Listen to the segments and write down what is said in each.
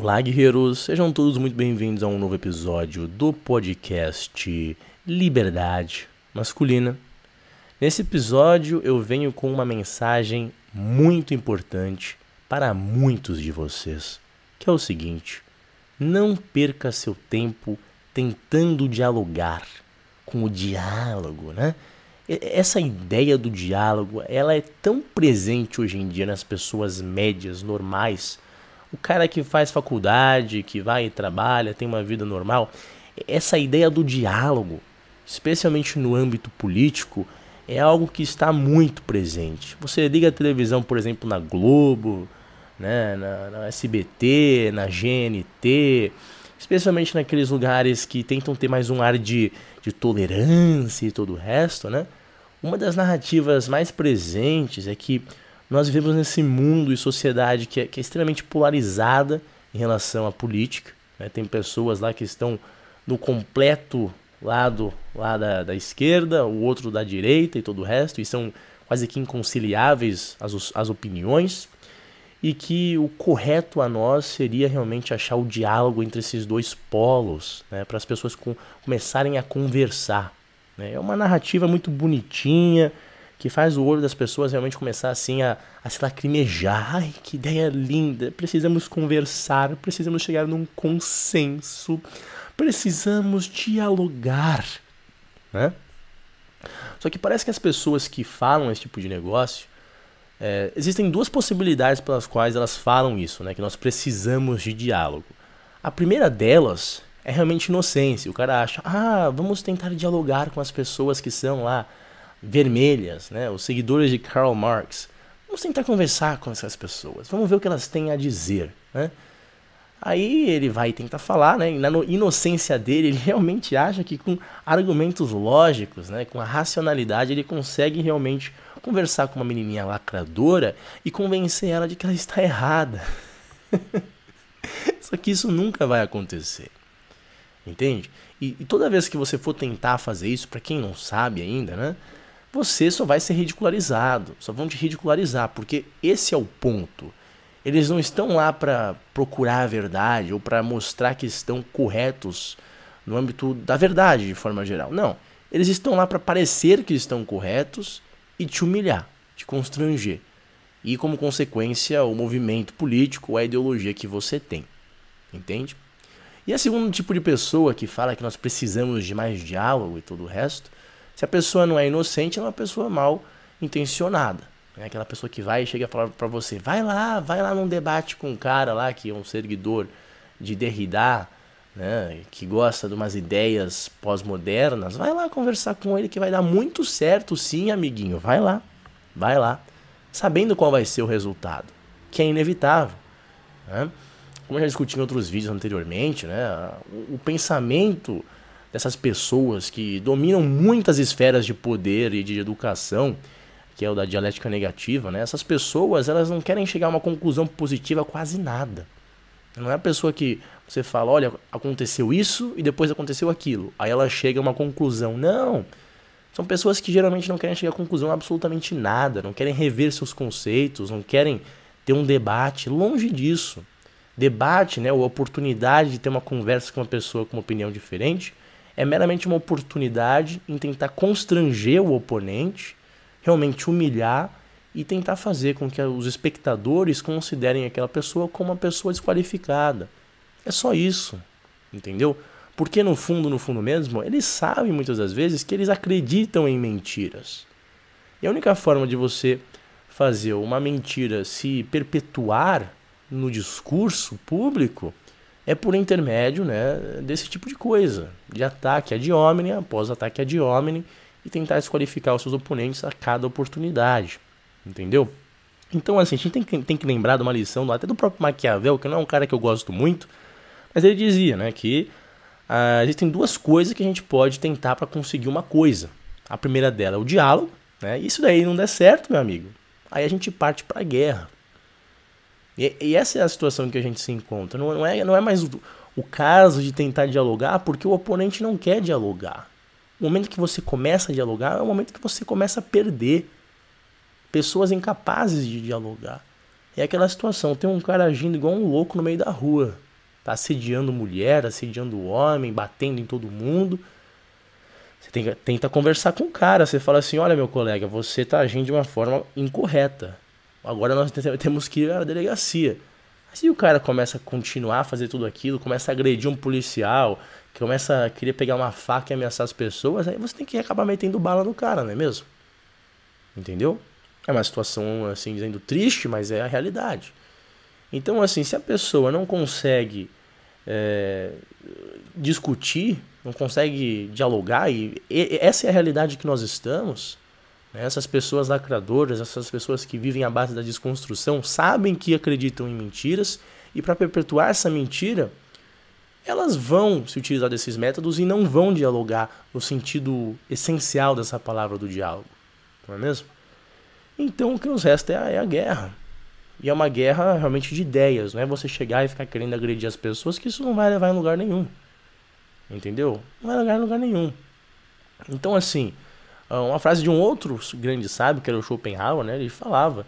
Olá, guerreiros! Sejam todos muito bem-vindos a um novo episódio do podcast Liberdade Masculina. Nesse episódio, eu venho com uma mensagem muito importante para muitos de vocês, que é o seguinte: não perca seu tempo tentando dialogar com o diálogo, né? Essa ideia do diálogo, ela é tão presente hoje em dia nas pessoas médias, normais, o cara que faz faculdade, que vai e trabalha, tem uma vida normal, essa ideia do diálogo, especialmente no âmbito político, é algo que está muito presente. Você liga a televisão, por exemplo, na Globo, né, na, na SBT, na GNT, especialmente naqueles lugares que tentam ter mais um ar de, de tolerância e todo o resto, né? Uma das narrativas mais presentes é que nós vivemos nesse mundo e sociedade que é, que é extremamente polarizada em relação à política. Né? Tem pessoas lá que estão no completo lado lá da, da esquerda, o outro da direita e todo o resto, e são quase que inconciliáveis as, as opiniões, e que o correto a nós seria realmente achar o diálogo entre esses dois polos, né? para as pessoas com, começarem a conversar. Né? É uma narrativa muito bonitinha, que faz o olho das pessoas realmente começar assim a, a se lacrimejar. Ai, que ideia linda! Precisamos conversar, precisamos chegar num consenso, precisamos dialogar, né? Só que parece que as pessoas que falam esse tipo de negócio, é, existem duas possibilidades pelas quais elas falam isso, né? Que nós precisamos de diálogo. A primeira delas é realmente inocência. O cara acha, ah, vamos tentar dialogar com as pessoas que são lá vermelhas, né? Os seguidores de Karl Marx. Vamos tentar conversar com essas pessoas. Vamos ver o que elas têm a dizer, né? Aí ele vai tentar falar, né? E na inocência dele, ele realmente acha que com argumentos lógicos, né? Com a racionalidade, ele consegue realmente conversar com uma menininha lacradora e convencer ela de que ela está errada. Só que isso nunca vai acontecer. Entende? E, e toda vez que você for tentar fazer isso, para quem não sabe ainda, né? Você só vai ser ridicularizado, só vão te ridicularizar, porque esse é o ponto. Eles não estão lá para procurar a verdade ou para mostrar que estão corretos no âmbito da verdade de forma geral. Não. Eles estão lá para parecer que estão corretos e te humilhar, te constranger. E como consequência, o movimento político, a ideologia que você tem. Entende? E a segundo tipo de pessoa que fala que nós precisamos de mais diálogo e todo o resto, se a pessoa não é inocente, é uma pessoa mal intencionada. É aquela pessoa que vai e chega a falar para você, vai lá, vai lá num debate com um cara lá que é um seguidor de Derrida, né, que gosta de umas ideias pós-modernas, vai lá conversar com ele que vai dar muito certo sim, amiguinho, vai lá, vai lá, sabendo qual vai ser o resultado, que é inevitável. Né? Como eu já discuti em outros vídeos anteriormente, né, o, o pensamento dessas pessoas que dominam muitas esferas de poder e de educação, que é o da dialética negativa, né? Essas pessoas, elas não querem chegar a uma conclusão positiva quase nada. Não é a pessoa que você fala, olha, aconteceu isso e depois aconteceu aquilo. Aí ela chega a uma conclusão. Não. São pessoas que geralmente não querem chegar a conclusão absolutamente nada, não querem rever seus conceitos, não querem ter um debate. Longe disso. Debate, né, ou oportunidade de ter uma conversa com uma pessoa com uma opinião diferente, é meramente uma oportunidade em tentar constranger o oponente, realmente humilhar e tentar fazer com que os espectadores considerem aquela pessoa como uma pessoa desqualificada. É só isso, entendeu? Porque no fundo, no fundo mesmo, eles sabem muitas das vezes que eles acreditam em mentiras. E a única forma de você fazer uma mentira se perpetuar no discurso público é por intermédio né, desse tipo de coisa, de ataque ad hominem após ataque ad hominem e tentar desqualificar os seus oponentes a cada oportunidade, entendeu? Então, assim, a gente tem que, tem que lembrar de uma lição até do próprio Maquiavel, que não é um cara que eu gosto muito, mas ele dizia né, que ah, existem duas coisas que a gente pode tentar para conseguir uma coisa. A primeira dela é o diálogo, né? Isso daí não der certo, meu amigo. Aí a gente parte para a guerra. E, e, essa é a situação que a gente se encontra. Não, não é, não é mais o, o caso de tentar dialogar porque o oponente não quer dialogar. O momento que você começa a dialogar é o momento que você começa a perder pessoas incapazes de dialogar. É aquela situação, tem um cara agindo igual um louco no meio da rua. tá assediando mulher, assediando homem, batendo em todo mundo. Você tem, tenta conversar com o cara. Você fala assim: olha, meu colega, você tá agindo de uma forma incorreta. Agora nós temos que ir à delegacia. Se o cara começa a continuar a fazer tudo aquilo, começa a agredir um policial, começa a querer pegar uma faca e ameaçar as pessoas, aí você tem que acabar metendo bala no cara, não é mesmo? Entendeu? É uma situação, assim, dizendo triste, mas é a realidade. Então, assim, se a pessoa não consegue é, discutir, não consegue dialogar, e, e, essa é a realidade que nós estamos? Essas pessoas lacradoras, essas pessoas que vivem à base da desconstrução, sabem que acreditam em mentiras, e para perpetuar essa mentira, elas vão se utilizar desses métodos e não vão dialogar no sentido essencial dessa palavra do diálogo, não é mesmo? Então o que nos resta é a, é a guerra. E é uma guerra realmente de ideias, não é você chegar e ficar querendo agredir as pessoas, que isso não vai levar em lugar nenhum. Entendeu? Não vai levar em lugar nenhum. Então, assim, uma frase de um outro grande sábio, que era o Schopenhauer, né? Ele falava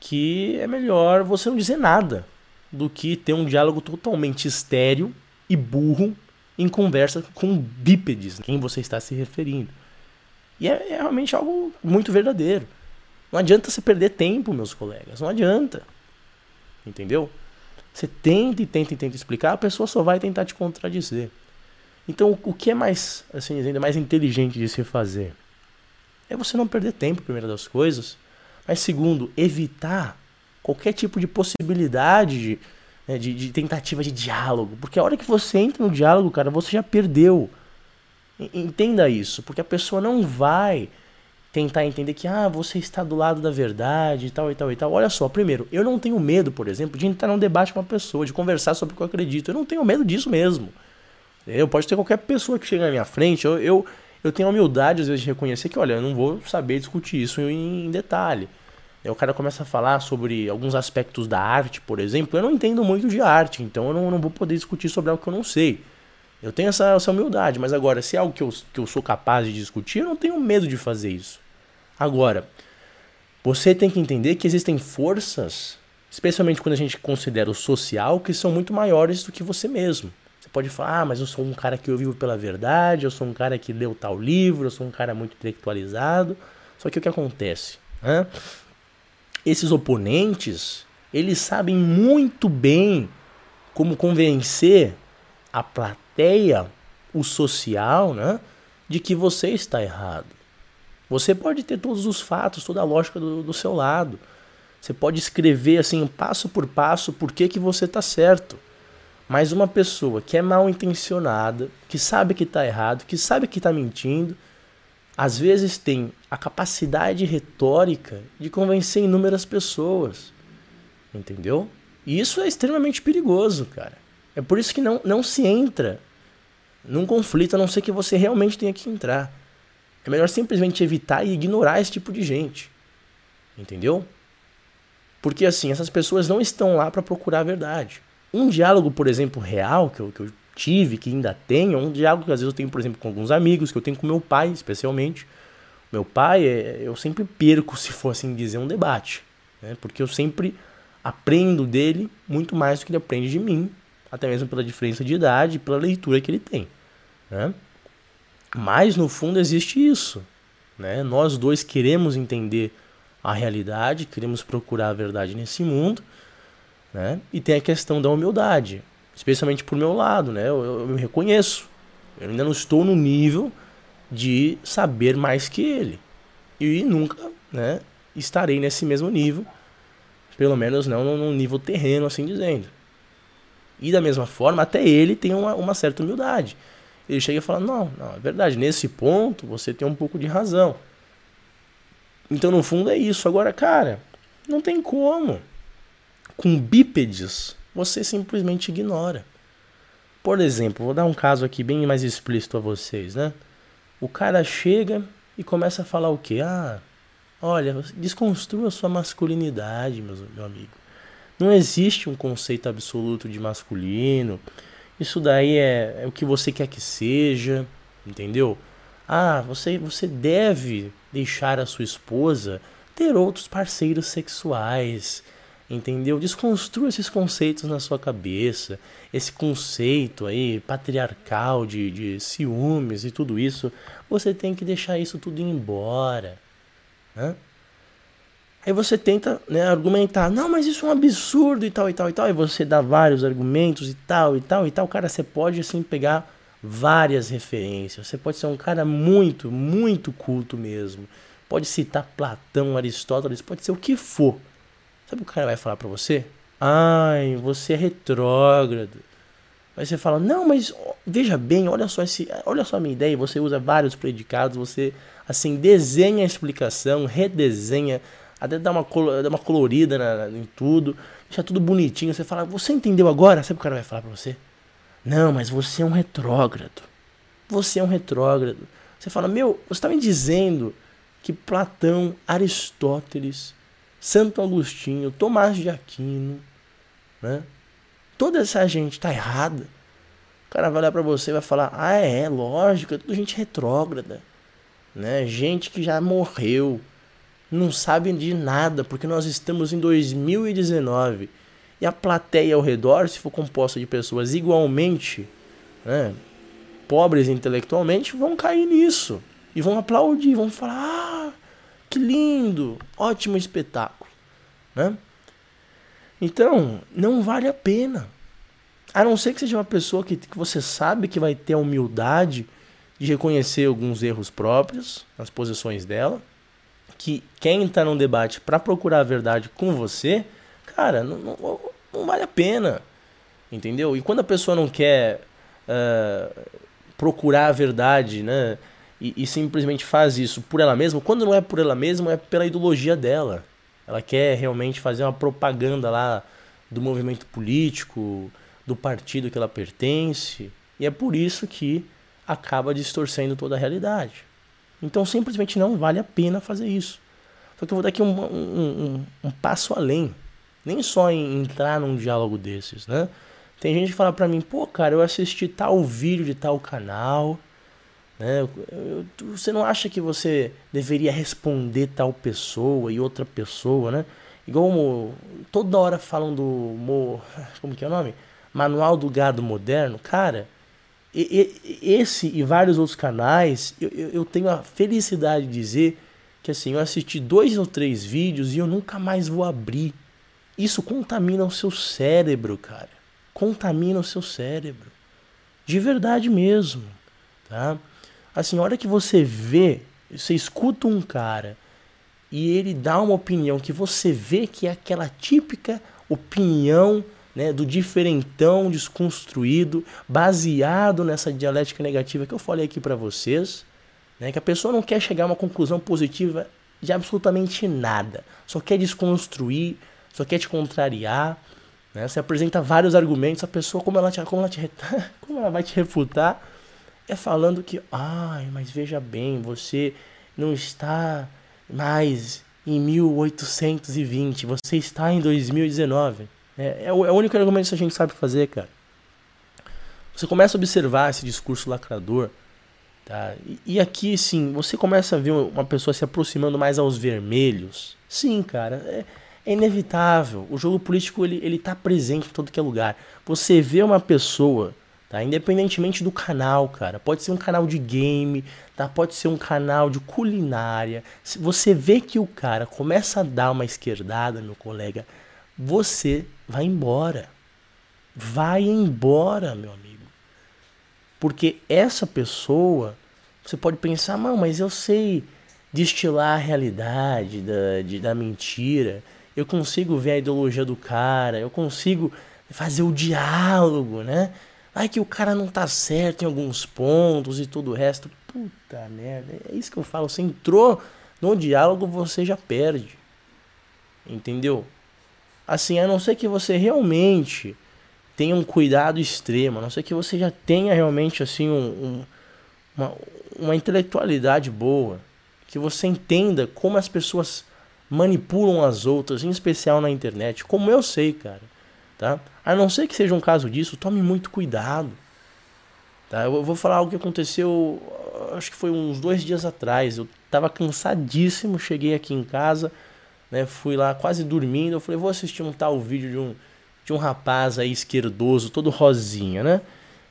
que é melhor você não dizer nada do que ter um diálogo totalmente estéreo e burro em conversa com bípedes, quem você está se referindo. E é, é realmente algo muito verdadeiro. Não adianta você perder tempo, meus colegas. Não adianta. Entendeu? Você tenta e tenta e tenta explicar, a pessoa só vai tentar te contradizer. Então, o que é mais, assim, ainda mais inteligente de se fazer? É você não perder tempo, primeiro das coisas. Mas segundo, evitar qualquer tipo de possibilidade de, né, de, de, tentativa de diálogo. Porque a hora que você entra no diálogo, cara, você já perdeu. Entenda isso, porque a pessoa não vai tentar entender que ah, você está do lado da verdade e tal e tal e tal. Olha só, primeiro, eu não tenho medo, por exemplo, de entrar num debate com uma pessoa, de conversar sobre o que eu acredito. Eu não tenho medo disso mesmo. Eu pode ter qualquer pessoa que chega na minha frente, eu, eu, eu tenho a humildade às vezes de reconhecer que, olha, eu não vou saber discutir isso em, detalhe. Aí o cara começa a falar sobre alguns aspectos da arte, por exemplo. Eu não entendo muito de arte, então eu não, não vou poder discutir sobre algo que eu não sei. Eu tenho essa, essa humildade, mas agora, se é algo que eu, que eu sou capaz de discutir, eu não tenho medo de fazer isso. Agora, você tem que entender que existem forças, especialmente quando a gente considera o social, que são muito maiores do que você mesmo. Pode falar, ah, mas eu sou um cara que eu vivo pela verdade, eu sou um cara que leu tal livro, eu sou um cara muito intelectualizado. Só que o que acontece? Né? Esses oponentes, eles sabem muito bem como convencer a plateia, o social, né, de que você está errado. Você pode ter todos os fatos, toda a lógica do, do seu lado. Você pode escrever assim, passo por passo, por que, que você está certo. Mas uma pessoa que é mal intencionada, que sabe que está errado, que sabe que está mentindo, às vezes tem a capacidade retórica de convencer inúmeras pessoas. Entendeu? E isso é extremamente perigoso, cara. É por isso que não, não se entra num conflito, a não ser que você realmente tenha que entrar. É melhor simplesmente evitar e ignorar esse tipo de gente. Entendeu? Porque assim, essas pessoas não estão lá para procurar a verdade. Um diálogo, por exemplo, real, que eu, que eu tive, que ainda tenho, é um diálogo que às vezes eu tenho, por exemplo, com alguns amigos, que eu tenho com meu pai, especialmente. Meu pai, é, eu sempre perco, se for assim dizer, um debate. Né? Porque eu sempre aprendo dele muito mais do que ele aprende de mim, até mesmo pela diferença de idade e pela leitura que ele tem. Né? Mas no fundo existe isso. Né? Nós dois queremos entender a realidade, queremos procurar a verdade nesse mundo. Né? E tem a questão da humildade, especialmente por meu lado. Né? Eu, eu, eu me reconheço. Eu ainda não estou no nível de saber mais que ele. E nunca né, estarei nesse mesmo nível, pelo menos não num nível terreno, assim dizendo. E da mesma forma, até ele tem uma, uma certa humildade ele chega e fala: Não, não, é verdade, nesse ponto você tem um pouco de razão. Então, no fundo, é isso. Agora, cara, não tem como. Com bípedes, você simplesmente ignora. Por exemplo, vou dar um caso aqui bem mais explícito a vocês, né? O cara chega e começa a falar o quê? Ah, olha, desconstrua sua masculinidade, meu amigo. Não existe um conceito absoluto de masculino. Isso daí é, é o que você quer que seja, entendeu? Ah, você, você deve deixar a sua esposa ter outros parceiros sexuais. Entendeu? Desconstrua esses conceitos na sua cabeça. Esse conceito aí patriarcal de, de ciúmes e tudo isso. Você tem que deixar isso tudo embora. Né? Aí você tenta né, argumentar, não, mas isso é um absurdo e tal e tal e tal. E você dá vários argumentos e tal e tal e tal. Cara, você pode assim pegar várias referências. Você pode ser um cara muito, muito culto mesmo. Pode citar Platão, Aristóteles, pode ser o que for. Sabe o que o cara vai falar para você? Ai, você é retrógrado. Aí você fala, não, mas veja bem, olha só esse, olha só a minha ideia. Você usa vários predicados, você assim desenha a explicação, redesenha, até dá uma, dá uma colorida na, em tudo, deixa tudo bonitinho. Você fala, você entendeu agora? Sabe o que o cara vai falar para você? Não, mas você é um retrógrado. Você é um retrógrado. Você fala, meu, você está me dizendo que Platão, Aristóteles, Santo Agostinho, Tomás de Aquino, né? Toda essa gente tá errada. O cara vai olhar para você e vai falar: "Ah, é, lógico, é tudo gente retrógrada". Né? Gente que já morreu, não sabe de nada, porque nós estamos em 2019 e a plateia ao redor, se for composta de pessoas igualmente, né, pobres intelectualmente, vão cair nisso e vão aplaudir, vão falar: "Ah, que lindo! Ótimo espetáculo. Né? Então, não vale a pena. A não ser que seja uma pessoa que, que você sabe que vai ter a humildade de reconhecer alguns erros próprios nas posições dela, que quem está num debate para procurar a verdade com você, cara, não, não, não, vale a pena. Entendeu? E quando a pessoa não quer uh, procurar a verdade, né? E, e, simplesmente faz isso por ela mesma, quando não é por ela mesma, é pela ideologia dela. Ela quer realmente fazer uma propaganda lá do movimento político, do partido que ela pertence, e é por isso que acaba distorcendo toda a realidade. Então simplesmente não vale a pena fazer isso. Só que eu vou dar aqui um, um, um, um passo além. Nem só em entrar num diálogo desses, né? Tem gente que fala pra mim, pô, cara, eu assisti tal vídeo de tal canal, né? Você não acha que você deveria responder tal pessoa e outra pessoa, né? Igual toda hora falam do como que é o nome? Manual do Gado Moderno, cara. esse e vários outros canais, eu, eu tenho a felicidade de dizer que assim, eu assisti dois ou três vídeos e eu nunca mais vou abrir. Isso contamina o seu cérebro, cara. Contamina o seu cérebro. De verdade mesmo, tá? Assim, a hora que você vê, você escuta um cara e ele dá uma opinião que você vê que é aquela típica opinião né, do diferentão desconstruído, baseado nessa dialética negativa que eu falei aqui para vocês, né, que a pessoa não quer chegar a uma conclusão positiva de absolutamente nada, só quer desconstruir, só quer te contrariar, né, você apresenta vários argumentos, a pessoa como ela te, como ela te, como ela vai te refutar, é falando que, ai, mas veja bem, você não está mais em 1820, você está em 2019. É, é, o, é o único argumento que a gente sabe fazer, cara. Você começa a observar esse discurso lacrador, tá? E, e aqui, sim, você começa a ver uma pessoa se aproximando mais aos vermelhos. Sim, cara, é, é inevitável. O jogo político ele, ele tá presente em todo que é lugar. Você vê uma pessoa Tá? Independentemente do canal, cara. Pode ser um canal de game, tá? Pode ser um canal de culinária. Se você vê que o cara começa a dar uma esquerdada, meu colega, você vai embora. Vai embora, meu amigo. Porque essa pessoa, você pode pensar, não, mas eu sei destilar a realidade da, de, da mentira. Eu consigo ver a ideologia do cara, eu consigo fazer o diálogo, né? Ai que o cara não tá certo em alguns pontos e tudo o resto. Puta merda, é isso que eu falo. Você entrou no diálogo, você já perde. Entendeu? Assim, a não ser que você realmente tenha um cuidado extremo, a não ser que você já tenha realmente assim um, um, uma, uma intelectualidade boa, que você entenda como as pessoas manipulam as outras, em especial na internet, como eu sei, cara tá? A não ser que seja um caso disso, tome muito cuidado. Tá? Eu vou falar algo que aconteceu, acho que foi uns dois dias atrás. Eu estava cansadíssimo, cheguei aqui em casa, né? Fui lá quase dormindo, eu falei, vou assistir um tal vídeo de um, de um rapaz aí esquerdoso, todo rosinha, né?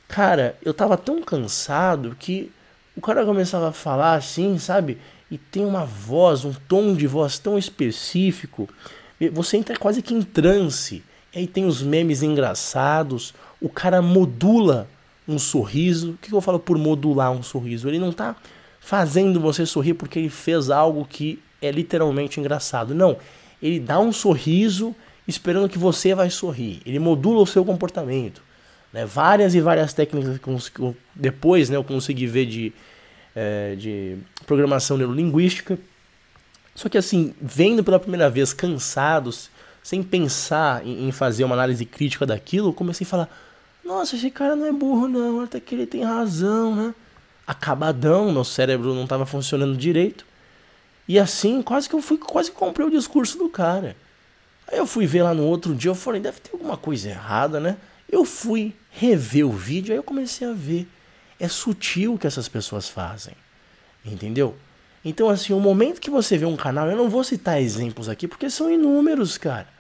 Cara, eu tava tão cansado que o cara começava a falar assim, sabe? E tem uma voz, um tom de voz tão específico. Você entra quase que em transe. E aí tem os memes engraçados. O cara modula um sorriso. O que eu falo por modular um sorriso? Ele não tá fazendo você sorrir porque ele fez algo que é literalmente engraçado. Não. Ele dá um sorriso esperando que você vai sorrir. Ele modula o seu comportamento. Né? Várias e várias técnicas que depois né, eu consegui ver de, é, de programação neurolinguística. Só que assim, vendo pela primeira vez cansados, sem pensar em, em fazer uma análise crítica daquilo, eu comecei a falar: nossa, esse cara não é burro, não, até que ele tem razão, né? Acabadão, meu cérebro não estava funcionando direito. E assim, quase que eu fui, quase comprei o discurso do cara. Aí eu fui ver lá no outro dia, eu falei, deve ter alguma coisa errada, né? Eu fui rever o vídeo, aí eu comecei a ver. É sutil o que essas pessoas fazem. Entendeu? Então, assim, o momento que você vê um canal, eu não vou citar exemplos aqui porque são inúmeros, cara.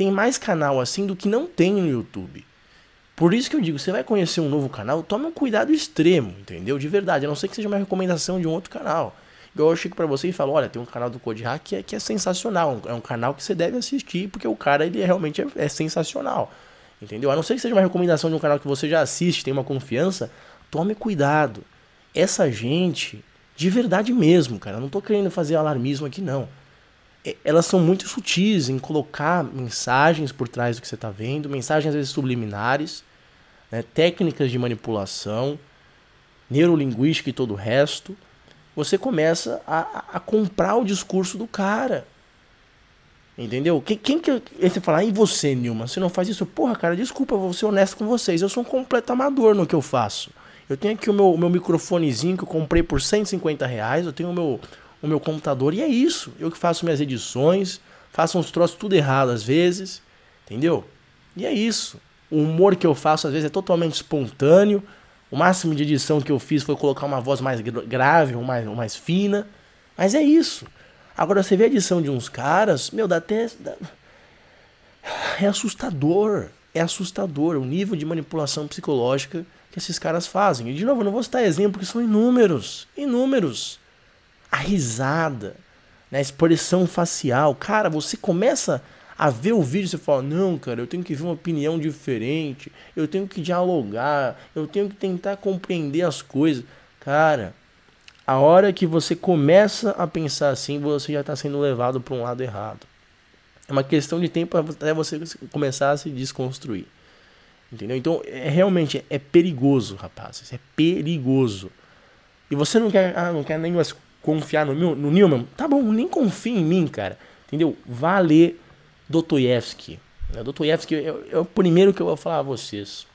Tem mais canal assim do que não tem no YouTube. Por isso que eu digo, você vai conhecer um novo canal, tome um cuidado extremo, entendeu? De verdade, a não ser que seja uma recomendação de um outro canal. Igual eu chego para você e falo, olha, tem um canal do Code Hack que é, que é sensacional, é um canal que você deve assistir, porque o cara ele realmente é, é sensacional. Entendeu? A não ser que seja uma recomendação de um canal que você já assiste, tem uma confiança, tome cuidado. Essa gente, de verdade mesmo, cara, não tô querendo fazer alarmismo aqui não. Elas são muito sutis em colocar mensagens por trás do que você está vendo, mensagens às vezes subliminares, né, técnicas de manipulação, neurolinguística e todo o resto, você começa a, a comprar o discurso do cara. Entendeu? Quem, quem que. Você fala, e você, Nilma? Você não faz isso? Porra, cara, desculpa, vou ser honesto com vocês. Eu sou um completo amador no que eu faço. Eu tenho aqui o meu, o meu microfonezinho que eu comprei por 150 reais. Eu tenho o meu, o meu computador e é isso. Eu que faço minhas edições, faço uns troços tudo errado às vezes. Entendeu? E é isso. O humor que eu faço às vezes é totalmente espontâneo. O máximo de edição que eu fiz foi colocar uma voz mais grave, ou mais, ou mais fina. Mas é isso. Agora você vê a edição de uns caras, meu, dá até. Dá... É assustador. É assustador o nível de manipulação psicológica que esses caras fazem. E de novo, eu não vou citar exemplo, porque são inúmeros. Inúmeros. A risada, né, a expressão facial. Cara, você começa a ver o vídeo e você fala: Não, cara, eu tenho que ver uma opinião diferente, eu tenho que dialogar, eu tenho que tentar compreender as coisas. Cara, a hora que você começa a pensar assim, você já está sendo levado para um lado errado. É uma questão de tempo até você começar a se desconstruir. Entendeu? Então, é, realmente é perigoso, rapazes. É perigoso. E você não quer, ah, não quer nem mais confiar no, no Newman? Tá bom, nem confia em mim, cara. Entendeu? Vá ler Dostoiévski. Né? É, é, o primeiro que eu vou falar a vocês.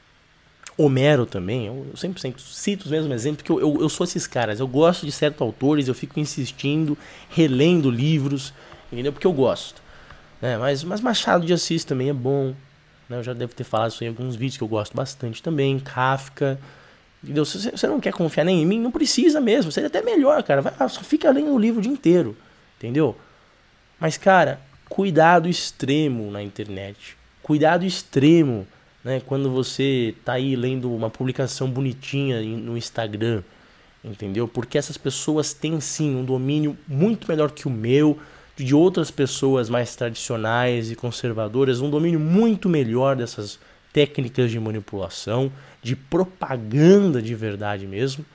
Homero também, eu sempre, sempre cito os mesmos exemplos, porque eu, eu, eu, sou esses caras. Eu gosto de certos autores, eu fico insistindo, relendo livros, entendeu? Porque eu gosto. Né? Mas, mas Machado de Assis também é bom. Né? Eu já devo ter falado isso em alguns vídeos que eu gosto bastante também. Kafka. Se você não quer confiar nem em mim, não precisa mesmo. Seria até melhor, cara. Vai, só fica lendo o livro o dia inteiro. Entendeu? Mas, cara, cuidado extremo na internet. Cuidado extremo, né? Quando você tá aí lendo uma publicação bonitinha no Instagram, entendeu? Porque essas pessoas têm sim um domínio muito melhor que o meu, de outras pessoas mais tradicionais e conservadoras, um domínio muito melhor dessas técnicas de manipulação, de propaganda de verdade mesmo.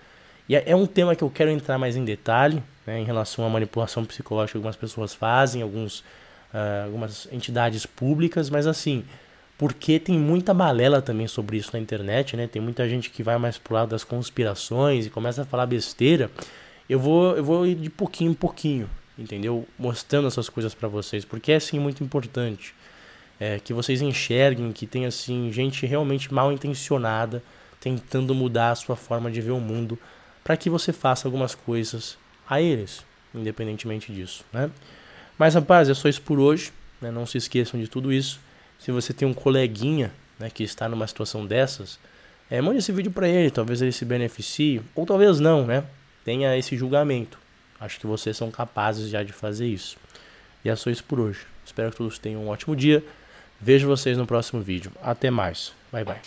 E é, é um tema que eu quero entrar mais em detalhe, né, em relação à manipulação psicológica que algumas pessoas fazem, alguns uh, algumas entidades públicas, mas assim, porque tem muita balela também sobre isso na internet, né? Tem muita gente que vai mais pro lado das conspirações e começa a falar besteira. Eu vou, eu vou ir de pouquinho em pouquinho, entendeu? Mostrando essas coisas para vocês, porque é assim muito importante. É, que vocês enxerguem que tem assim gente realmente mal intencionada tentando mudar a sua forma de ver o mundo para que você faça algumas coisas a eles, independentemente disso, né? Mas, rapaz, é só isso por hoje. Né? Não se esqueçam de tudo isso. Se você tem um coleguinha né, que está numa situação dessas, é, mande esse vídeo para ele. Talvez ele se beneficie. Ou talvez não, né? Tenha esse julgamento. Acho que vocês são capazes já de fazer isso. E é só isso por hoje. Espero que todos tenham um ótimo dia. Vejo vocês no próximo vídeo. Até mais. Bye, bye.